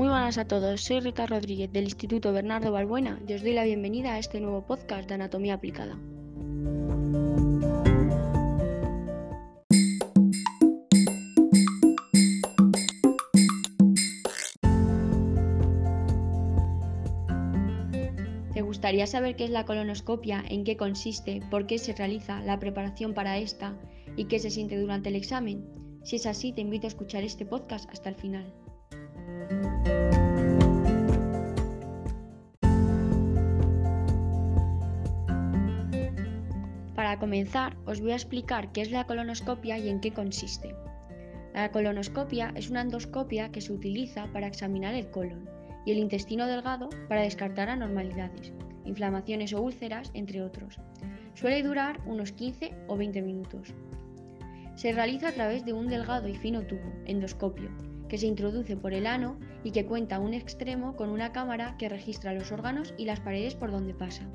Muy buenas a todos, soy Rita Rodríguez del Instituto Bernardo Balbuena y os doy la bienvenida a este nuevo podcast de Anatomía Aplicada. ¿Te gustaría saber qué es la colonoscopia, en qué consiste, por qué se realiza, la preparación para esta y qué se siente durante el examen? Si es así, te invito a escuchar este podcast hasta el final. Para comenzar, os voy a explicar qué es la colonoscopia y en qué consiste. La colonoscopia es una endoscopia que se utiliza para examinar el colon y el intestino delgado para descartar anormalidades, inflamaciones o úlceras, entre otros. Suele durar unos 15 o 20 minutos. Se realiza a través de un delgado y fino tubo, endoscopio, que se introduce por el ano y que cuenta un extremo con una cámara que registra los órganos y las paredes por donde pasa.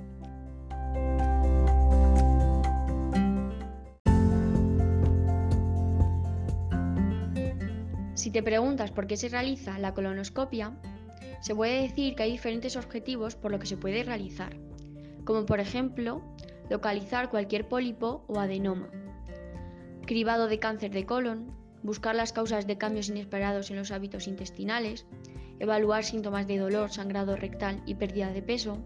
Si te preguntas por qué se realiza la colonoscopia, se puede decir que hay diferentes objetivos por lo que se puede realizar, como por ejemplo localizar cualquier pólipo o adenoma, cribado de cáncer de colon, buscar las causas de cambios inesperados en los hábitos intestinales, evaluar síntomas de dolor, sangrado rectal y pérdida de peso,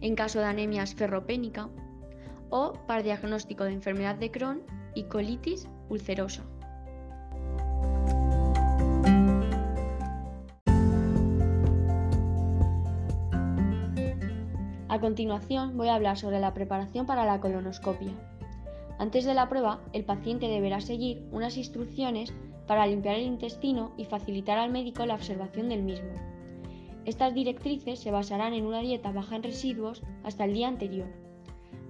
en caso de anemias ferropénica, o para diagnóstico de enfermedad de Crohn y colitis ulcerosa. A continuación voy a hablar sobre la preparación para la colonoscopia. Antes de la prueba, el paciente deberá seguir unas instrucciones para limpiar el intestino y facilitar al médico la observación del mismo. Estas directrices se basarán en una dieta baja en residuos hasta el día anterior,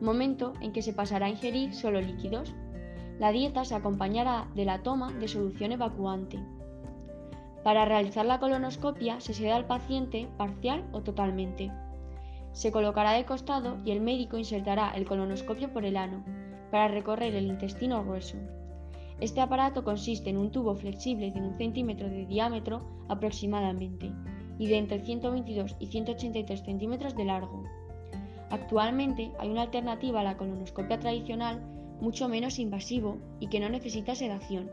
momento en que se pasará a ingerir solo líquidos. La dieta se acompañará de la toma de solución evacuante. Para realizar la colonoscopia se seda al paciente parcial o totalmente. Se colocará de costado y el médico insertará el colonoscopio por el ano, para recorrer el intestino grueso. Este aparato consiste en un tubo flexible de un centímetro de diámetro aproximadamente y de entre 122 y 183 centímetros de largo. Actualmente hay una alternativa a la colonoscopia tradicional mucho menos invasivo y que no necesita sedación.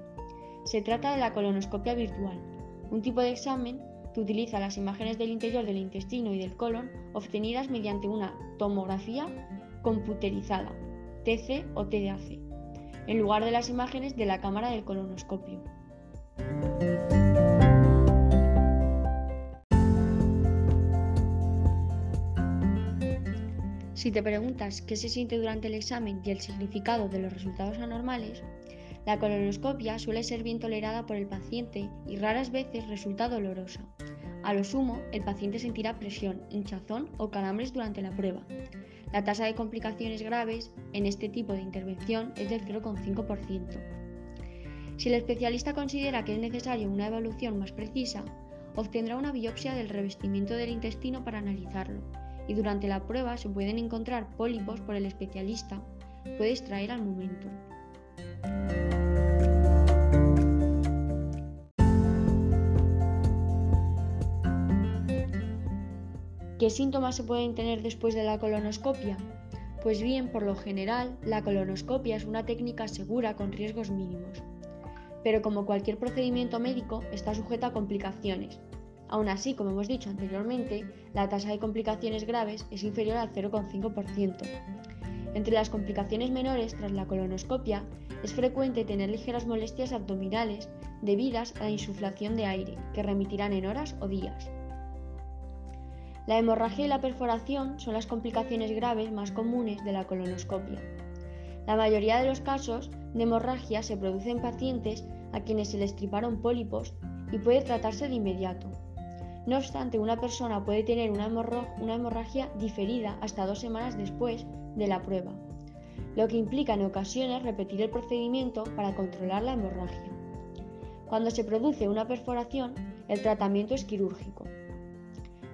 Se trata de la colonoscopia virtual, un tipo de examen que utiliza las imágenes del interior del intestino y del colon obtenidas mediante una tomografía computerizada TC o TDAC, en lugar de las imágenes de la cámara del colonoscopio. Si te preguntas qué se siente durante el examen y el significado de los resultados anormales, la colonoscopia suele ser bien tolerada por el paciente y raras veces resulta dolorosa. A lo sumo, el paciente sentirá presión, hinchazón o calambres durante la prueba. La tasa de complicaciones graves en este tipo de intervención es del 0,5%. Si el especialista considera que es necesaria una evaluación más precisa, obtendrá una biopsia del revestimiento del intestino para analizarlo, y durante la prueba se pueden encontrar pólipos por el especialista, puede extraer al momento. ¿Qué síntomas se pueden tener después de la colonoscopia? Pues bien, por lo general, la colonoscopia es una técnica segura con riesgos mínimos. Pero como cualquier procedimiento médico, está sujeta a complicaciones. Aún así, como hemos dicho anteriormente, la tasa de complicaciones graves es inferior al 0,5%. Entre las complicaciones menores tras la colonoscopia, es frecuente tener ligeras molestias abdominales debidas a la insuflación de aire, que remitirán en horas o días. La hemorragia y la perforación son las complicaciones graves más comunes de la colonoscopia. La mayoría de los casos de hemorragia se produce en pacientes a quienes se les triparon pólipos y puede tratarse de inmediato. No obstante, una persona puede tener una, hemorragia diferida hasta dos semanas después de la prueba, lo que implica en ocasiones repetir el procedimiento para controlar la hemorragia. Cuando se produce una perforación, el tratamiento es quirúrgico.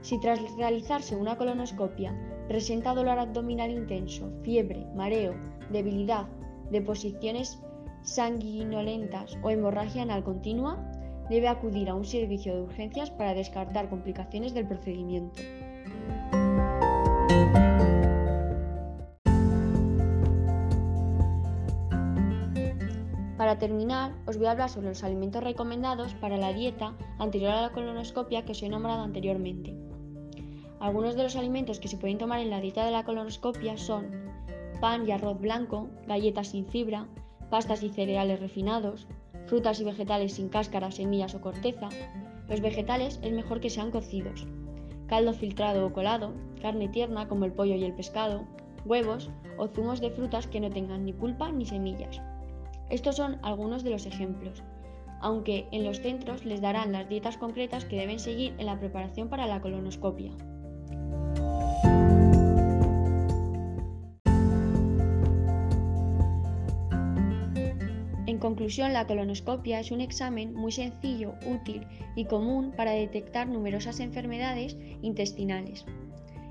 Si tras realizarse una colonoscopia presenta dolor abdominal intenso, fiebre, mareo, debilidad, deposiciones sanguinolentas o hemorragia anal continua, debe acudir a un servicio de urgencias para descartar complicaciones del procedimiento. Para terminar, os voy a hablar sobre los alimentos recomendados para la dieta anterior a la colonoscopia que os he nombrado anteriormente. Algunos de los alimentos que se pueden tomar en la dieta de la colonoscopia son pan y arroz blanco, galletas sin fibra, pastas y cereales refinados, frutas y vegetales sin cáscara, semillas o corteza. Los vegetales es mejor que sean cocidos. Caldo filtrado o colado, carne tierna como el pollo y el pescado, huevos o zumos de frutas que no tengan ni pulpa ni semillas. Estos son algunos de los ejemplos, aunque en los centros les darán las dietas concretas que deben seguir en la preparación para la colonoscopia. Conclusión, la colonoscopia es un examen muy sencillo, útil y común para detectar numerosas enfermedades intestinales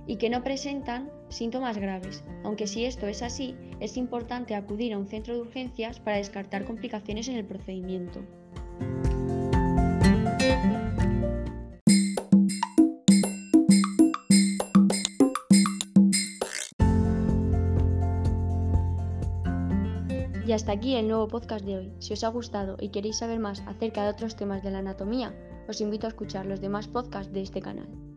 y que no presentan síntomas graves, aunque si esto es así, es importante acudir a un centro de urgencias para descartar complicaciones en el procedimiento. Y hasta aquí el nuevo podcast de hoy. Si os ha gustado y queréis saber más acerca de otros temas de la anatomía, os invito a escuchar los demás podcasts de este canal.